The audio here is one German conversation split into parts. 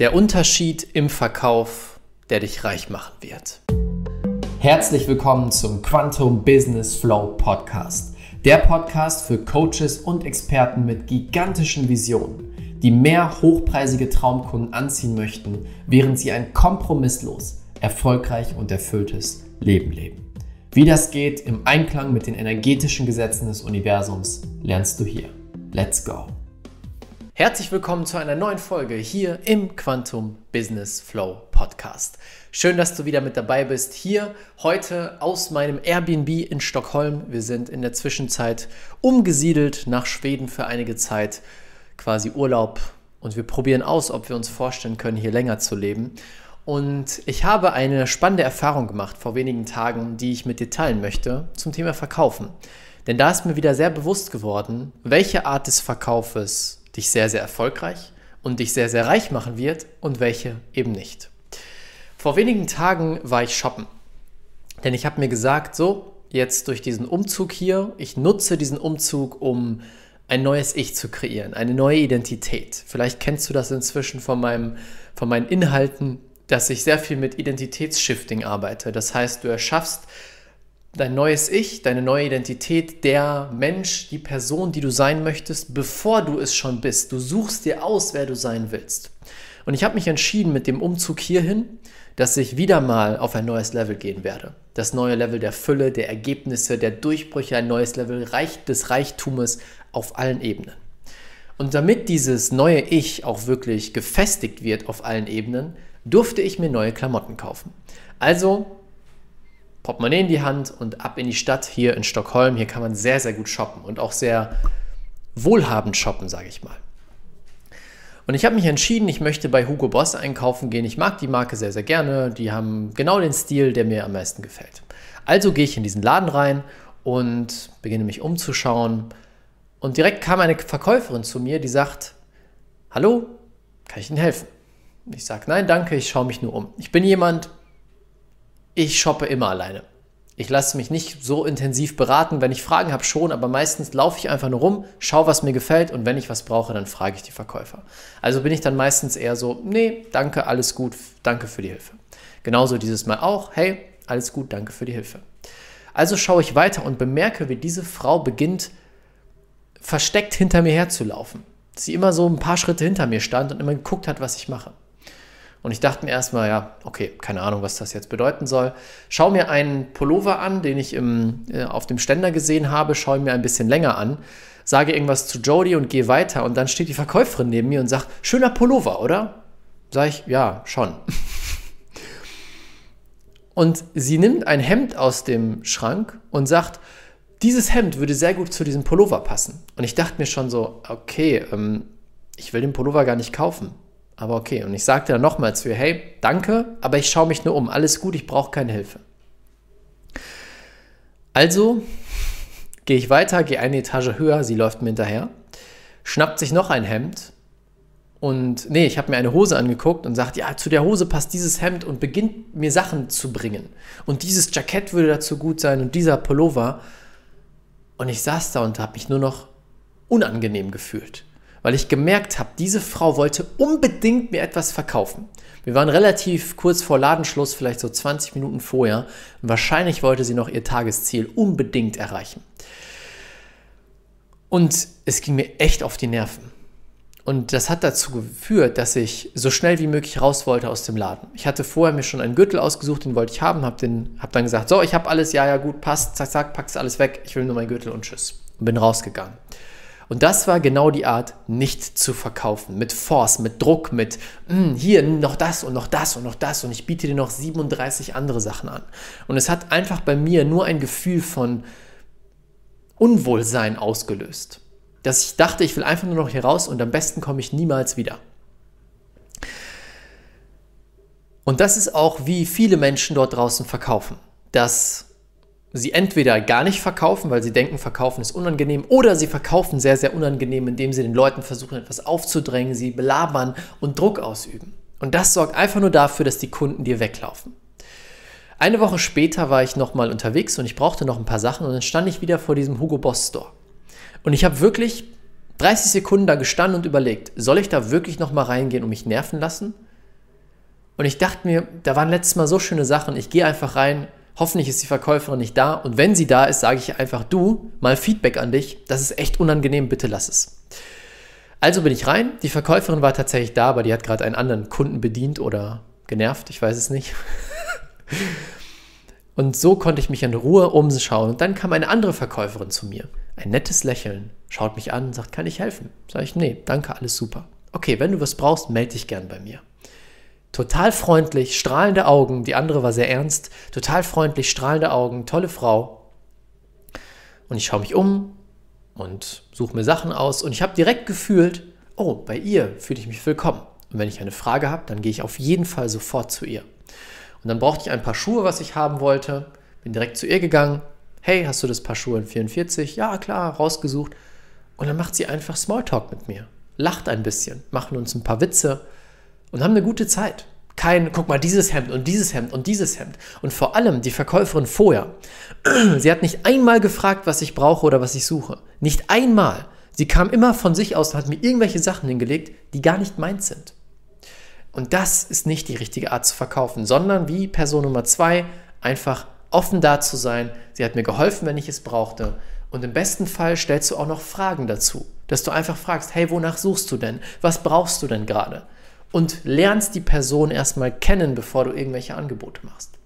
Der Unterschied im Verkauf, der dich reich machen wird. Herzlich willkommen zum Quantum Business Flow Podcast. Der Podcast für Coaches und Experten mit gigantischen Visionen, die mehr hochpreisige Traumkunden anziehen möchten, während sie ein kompromisslos, erfolgreich und erfülltes Leben leben. Wie das geht im Einklang mit den energetischen Gesetzen des Universums, lernst du hier. Let's go! Herzlich willkommen zu einer neuen Folge hier im Quantum Business Flow Podcast. Schön, dass du wieder mit dabei bist. Hier heute aus meinem Airbnb in Stockholm. Wir sind in der Zwischenzeit umgesiedelt nach Schweden für einige Zeit, quasi Urlaub. Und wir probieren aus, ob wir uns vorstellen können, hier länger zu leben. Und ich habe eine spannende Erfahrung gemacht vor wenigen Tagen, die ich mit dir teilen möchte zum Thema Verkaufen. Denn da ist mir wieder sehr bewusst geworden, welche Art des Verkaufes dich sehr, sehr erfolgreich und dich sehr, sehr reich machen wird und welche eben nicht. Vor wenigen Tagen war ich shoppen, denn ich habe mir gesagt, so, jetzt durch diesen Umzug hier, ich nutze diesen Umzug, um ein neues Ich zu kreieren, eine neue Identität. Vielleicht kennst du das inzwischen von, meinem, von meinen Inhalten, dass ich sehr viel mit Identitätsshifting arbeite. Das heißt, du erschaffst dein neues Ich, deine neue Identität, der Mensch, die Person, die du sein möchtest, bevor du es schon bist. Du suchst dir aus, wer du sein willst. Und ich habe mich entschieden mit dem Umzug hierhin, dass ich wieder mal auf ein neues Level gehen werde. Das neue Level der Fülle, der Ergebnisse, der Durchbrüche, ein neues Level des Reichtumes auf allen Ebenen. Und damit dieses neue Ich auch wirklich gefestigt wird auf allen Ebenen, durfte ich mir neue Klamotten kaufen. Also Portemonnaie in die Hand und ab in die Stadt hier in Stockholm. Hier kann man sehr, sehr gut shoppen und auch sehr wohlhabend shoppen, sage ich mal. Und ich habe mich entschieden, ich möchte bei Hugo Boss einkaufen gehen. Ich mag die Marke sehr, sehr gerne. Die haben genau den Stil, der mir am meisten gefällt. Also gehe ich in diesen Laden rein und beginne mich umzuschauen. Und direkt kam eine Verkäuferin zu mir, die sagt, hallo, kann ich Ihnen helfen? Ich sage, nein, danke, ich schaue mich nur um. Ich bin jemand, ich shoppe immer alleine. Ich lasse mich nicht so intensiv beraten. Wenn ich Fragen habe, schon, aber meistens laufe ich einfach nur rum, schaue, was mir gefällt und wenn ich was brauche, dann frage ich die Verkäufer. Also bin ich dann meistens eher so, nee, danke, alles gut, danke für die Hilfe. Genauso dieses Mal auch, hey, alles gut, danke für die Hilfe. Also schaue ich weiter und bemerke, wie diese Frau beginnt, versteckt hinter mir herzulaufen. Sie immer so ein paar Schritte hinter mir stand und immer geguckt hat, was ich mache. Und ich dachte mir erstmal, ja, okay, keine Ahnung, was das jetzt bedeuten soll. Schau mir einen Pullover an, den ich im, äh, auf dem Ständer gesehen habe, schaue mir ein bisschen länger an, sage irgendwas zu Jody und gehe weiter. Und dann steht die Verkäuferin neben mir und sagt, schöner Pullover, oder? Sag ich, ja, schon. Und sie nimmt ein Hemd aus dem Schrank und sagt, dieses Hemd würde sehr gut zu diesem Pullover passen. Und ich dachte mir schon so, okay, ähm, ich will den Pullover gar nicht kaufen. Aber okay, und ich sagte dann nochmal zu ihr, hey, danke, aber ich schaue mich nur um, alles gut, ich brauche keine Hilfe. Also gehe ich weiter, gehe eine Etage höher, sie läuft mir hinterher, schnappt sich noch ein Hemd und nee, ich habe mir eine Hose angeguckt und sagt, ja, zu der Hose passt dieses Hemd und beginnt mir Sachen zu bringen. Und dieses Jackett würde dazu gut sein und dieser Pullover. Und ich saß da und habe mich nur noch unangenehm gefühlt weil ich gemerkt habe, diese Frau wollte unbedingt mir etwas verkaufen. Wir waren relativ kurz vor Ladenschluss, vielleicht so 20 Minuten vorher. Und wahrscheinlich wollte sie noch ihr Tagesziel unbedingt erreichen. Und es ging mir echt auf die Nerven. Und das hat dazu geführt, dass ich so schnell wie möglich raus wollte aus dem Laden. Ich hatte vorher mir schon einen Gürtel ausgesucht, den wollte ich haben, habe hab dann gesagt, so, ich habe alles, ja, ja, gut, passt, zack, zack, pack's alles weg, ich will nur meinen Gürtel und tschüss. Und bin rausgegangen. Und das war genau die Art, nicht zu verkaufen. Mit Force, mit Druck, mit hm, hier noch das und noch das und noch das und ich biete dir noch 37 andere Sachen an. Und es hat einfach bei mir nur ein Gefühl von Unwohlsein ausgelöst. Dass ich dachte, ich will einfach nur noch hier raus und am besten komme ich niemals wieder. Und das ist auch, wie viele Menschen dort draußen verkaufen. Dass sie entweder gar nicht verkaufen, weil sie denken, verkaufen ist unangenehm, oder sie verkaufen sehr, sehr unangenehm, indem sie den Leuten versuchen, etwas aufzudrängen, sie belabern und Druck ausüben. Und das sorgt einfach nur dafür, dass die Kunden dir weglaufen. Eine Woche später war ich nochmal unterwegs und ich brauchte noch ein paar Sachen und dann stand ich wieder vor diesem Hugo Boss Store. Und ich habe wirklich 30 Sekunden da gestanden und überlegt, soll ich da wirklich nochmal reingehen und mich nerven lassen? Und ich dachte mir, da waren letztes Mal so schöne Sachen, ich gehe einfach rein, hoffentlich ist die Verkäuferin nicht da und wenn sie da ist, sage ich einfach, du, mal Feedback an dich, das ist echt unangenehm, bitte lass es. Also bin ich rein, die Verkäuferin war tatsächlich da, aber die hat gerade einen anderen Kunden bedient oder genervt, ich weiß es nicht. Und so konnte ich mich in Ruhe umschauen. Und dann kam eine andere Verkäuferin zu mir. Ein nettes Lächeln, schaut mich an und sagt, kann ich helfen? Sag ich, nee, danke, alles super. Okay, wenn du was brauchst, melde dich gern bei mir. Total freundlich, strahlende Augen, die andere war sehr ernst, total freundlich, strahlende Augen, tolle Frau. Und ich schaue mich um und suche mir Sachen aus und ich habe direkt gefühlt, oh, bei ihr fühle ich mich willkommen. Und wenn ich eine Frage habe, dann gehe ich auf jeden Fall sofort zu ihr. Und dann brauchte ich ein paar Schuhe, was ich haben wollte. Bin direkt zu ihr gegangen. Hey, hast du das Paar Schuhe in 44? Ja, klar, rausgesucht. Und dann macht sie einfach Smalltalk mit mir. Lacht ein bisschen, machen uns ein paar Witze und haben eine gute Zeit. Kein, guck mal, dieses Hemd und dieses Hemd und dieses Hemd. Und vor allem die Verkäuferin vorher. Sie hat nicht einmal gefragt, was ich brauche oder was ich suche. Nicht einmal. Sie kam immer von sich aus und hat mir irgendwelche Sachen hingelegt, die gar nicht meins sind. Und das ist nicht die richtige Art zu verkaufen, sondern wie Person Nummer zwei einfach offen da zu sein. Sie hat mir geholfen, wenn ich es brauchte. Und im besten Fall stellst du auch noch Fragen dazu, dass du einfach fragst, hey, wonach suchst du denn? Was brauchst du denn gerade? Und lernst die Person erstmal kennen, bevor du irgendwelche Angebote machst.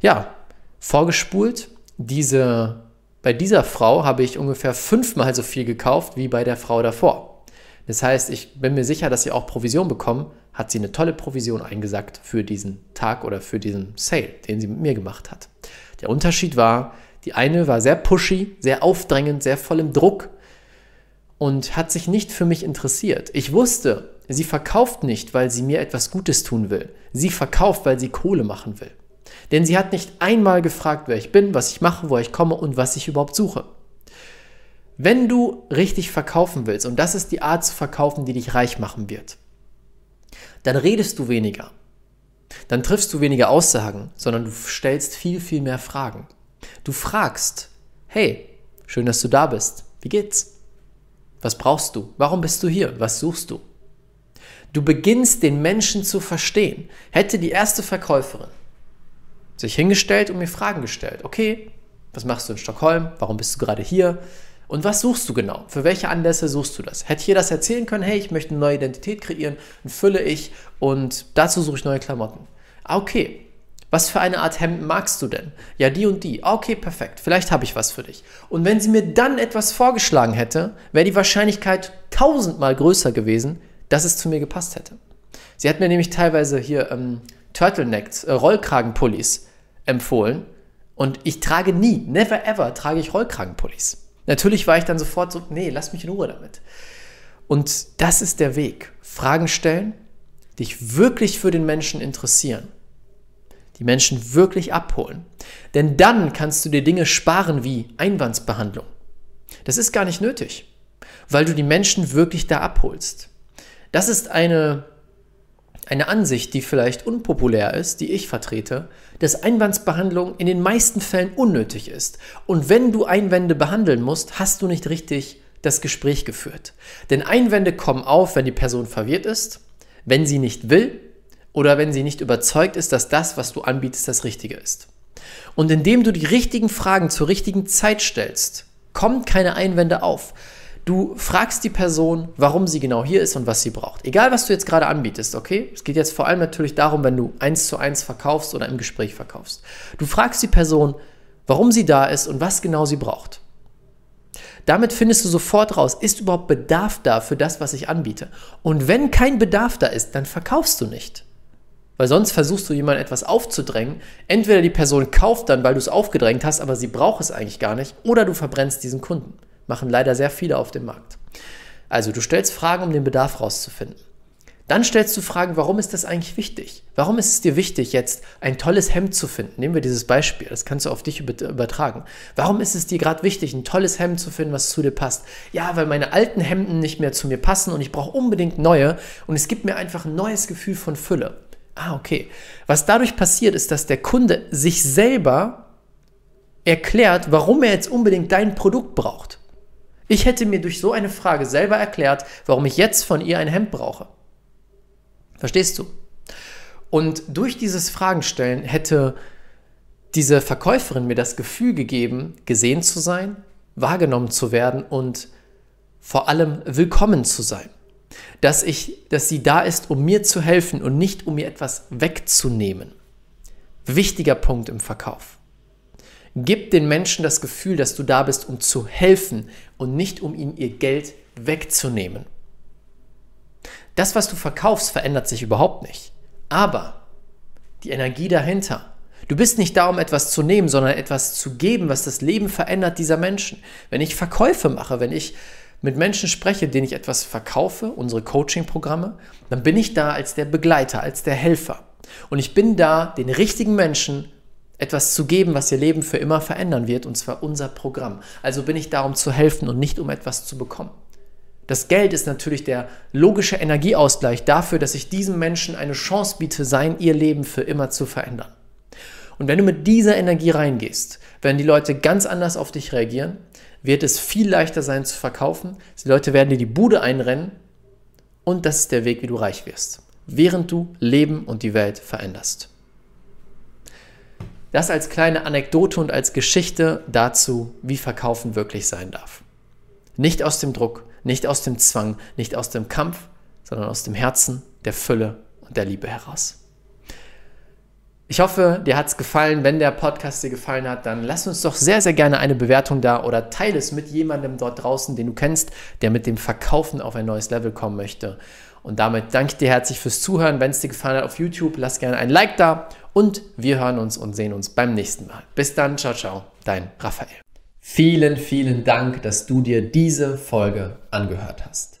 Ja, vorgespult, diese, bei dieser Frau habe ich ungefähr fünfmal so viel gekauft wie bei der Frau davor. Das heißt, ich bin mir sicher, dass sie auch Provision bekommen, hat sie eine tolle Provision eingesackt für diesen Tag oder für diesen Sale, den sie mit mir gemacht hat. Der Unterschied war, die eine war sehr pushy, sehr aufdrängend, sehr voll im Druck und hat sich nicht für mich interessiert. Ich wusste, sie verkauft nicht, weil sie mir etwas Gutes tun will. Sie verkauft, weil sie Kohle machen will. Denn sie hat nicht einmal gefragt, wer ich bin, was ich mache, wo ich komme und was ich überhaupt suche. Wenn du richtig verkaufen willst, und das ist die Art zu verkaufen, die dich reich machen wird, dann redest du weniger. Dann triffst du weniger Aussagen, sondern du stellst viel, viel mehr Fragen. Du fragst, hey, schön, dass du da bist. Wie geht's? Was brauchst du? Warum bist du hier? Was suchst du? Du beginnst den Menschen zu verstehen. Hätte die erste Verkäuferin sich hingestellt und mir Fragen gestellt. Okay, was machst du in Stockholm? Warum bist du gerade hier? Und was suchst du genau? Für welche Anlässe suchst du das? Hätte ich ihr das erzählen können, hey, ich möchte eine neue Identität kreieren, dann fülle ich und dazu suche ich neue Klamotten. Ah, okay. Was für eine Art Hemden magst du denn? Ja, die und die. Ah, okay, perfekt. Vielleicht habe ich was für dich. Und wenn sie mir dann etwas vorgeschlagen hätte, wäre die Wahrscheinlichkeit tausendmal größer gewesen, dass es zu mir gepasst hätte. Sie hat mir nämlich teilweise hier ähm, Turtlenecks, äh, Rollkragenpullis empfohlen. Und ich trage nie, never ever trage ich Rollkragenpullis. Natürlich war ich dann sofort so, nee, lass mich in Ruhe damit. Und das ist der Weg. Fragen stellen, dich wirklich für den Menschen interessieren, die Menschen wirklich abholen. Denn dann kannst du dir Dinge sparen wie Einwandsbehandlung. Das ist gar nicht nötig, weil du die Menschen wirklich da abholst. Das ist eine, eine Ansicht, die vielleicht unpopulär ist, die ich vertrete, dass Einwandsbehandlung in den meisten Fällen unnötig ist. Und wenn du Einwände behandeln musst, hast du nicht richtig das Gespräch geführt. Denn Einwände kommen auf, wenn die Person verwirrt ist, wenn sie nicht will oder wenn sie nicht überzeugt ist, dass das, was du anbietest, das Richtige ist. Und indem du die richtigen Fragen zur richtigen Zeit stellst, kommen keine Einwände auf. Du fragst die Person, warum sie genau hier ist und was sie braucht. Egal, was du jetzt gerade anbietest, okay? Es geht jetzt vor allem natürlich darum, wenn du eins zu eins verkaufst oder im Gespräch verkaufst. Du fragst die Person, warum sie da ist und was genau sie braucht. Damit findest du sofort raus, ist überhaupt Bedarf da für das, was ich anbiete. Und wenn kein Bedarf da ist, dann verkaufst du nicht. Weil sonst versuchst du jemandem etwas aufzudrängen. Entweder die Person kauft dann, weil du es aufgedrängt hast, aber sie braucht es eigentlich gar nicht, oder du verbrennst diesen Kunden. Machen leider sehr viele auf dem Markt. Also du stellst Fragen, um den Bedarf rauszufinden. Dann stellst du Fragen, warum ist das eigentlich wichtig? Warum ist es dir wichtig, jetzt ein tolles Hemd zu finden? Nehmen wir dieses Beispiel, das kannst du auf dich übertragen. Warum ist es dir gerade wichtig, ein tolles Hemd zu finden, was zu dir passt? Ja, weil meine alten Hemden nicht mehr zu mir passen und ich brauche unbedingt neue und es gibt mir einfach ein neues Gefühl von Fülle. Ah, okay. Was dadurch passiert, ist, dass der Kunde sich selber erklärt, warum er jetzt unbedingt dein Produkt braucht. Ich hätte mir durch so eine Frage selber erklärt, warum ich jetzt von ihr ein Hemd brauche. Verstehst du? Und durch dieses Fragenstellen hätte diese Verkäuferin mir das Gefühl gegeben, gesehen zu sein, wahrgenommen zu werden und vor allem willkommen zu sein. Dass, ich, dass sie da ist, um mir zu helfen und nicht um mir etwas wegzunehmen. Wichtiger Punkt im Verkauf. Gib den Menschen das Gefühl, dass du da bist, um zu helfen und nicht um ihnen ihr Geld wegzunehmen. Das, was du verkaufst, verändert sich überhaupt nicht. Aber die Energie dahinter. Du bist nicht da, um etwas zu nehmen, sondern etwas zu geben, was das Leben verändert dieser Menschen. Wenn ich Verkäufe mache, wenn ich mit Menschen spreche, denen ich etwas verkaufe, unsere Coaching-Programme, dann bin ich da als der Begleiter, als der Helfer. Und ich bin da, den richtigen Menschen etwas zu geben, was ihr Leben für immer verändern wird, und zwar unser Programm. Also bin ich da, um zu helfen und nicht um etwas zu bekommen. Das Geld ist natürlich der logische Energieausgleich dafür, dass ich diesem Menschen eine Chance biete, sein ihr Leben für immer zu verändern. Und wenn du mit dieser Energie reingehst, werden die Leute ganz anders auf dich reagieren, wird es viel leichter sein zu verkaufen. Die Leute werden dir die Bude einrennen und das ist der Weg, wie du reich wirst, während du Leben und die Welt veränderst. Das als kleine Anekdote und als Geschichte dazu, wie Verkaufen wirklich sein darf. Nicht aus dem Druck, nicht aus dem Zwang, nicht aus dem Kampf, sondern aus dem Herzen, der Fülle und der Liebe heraus. Ich hoffe, dir hat es gefallen. Wenn der Podcast dir gefallen hat, dann lass uns doch sehr, sehr gerne eine Bewertung da oder teile es mit jemandem dort draußen, den du kennst, der mit dem Verkaufen auf ein neues Level kommen möchte. Und damit danke ich dir herzlich fürs Zuhören. Wenn es dir gefallen hat auf YouTube, lass gerne ein Like da und wir hören uns und sehen uns beim nächsten Mal. Bis dann, ciao, ciao, dein Raphael. Vielen, vielen Dank, dass du dir diese Folge angehört hast.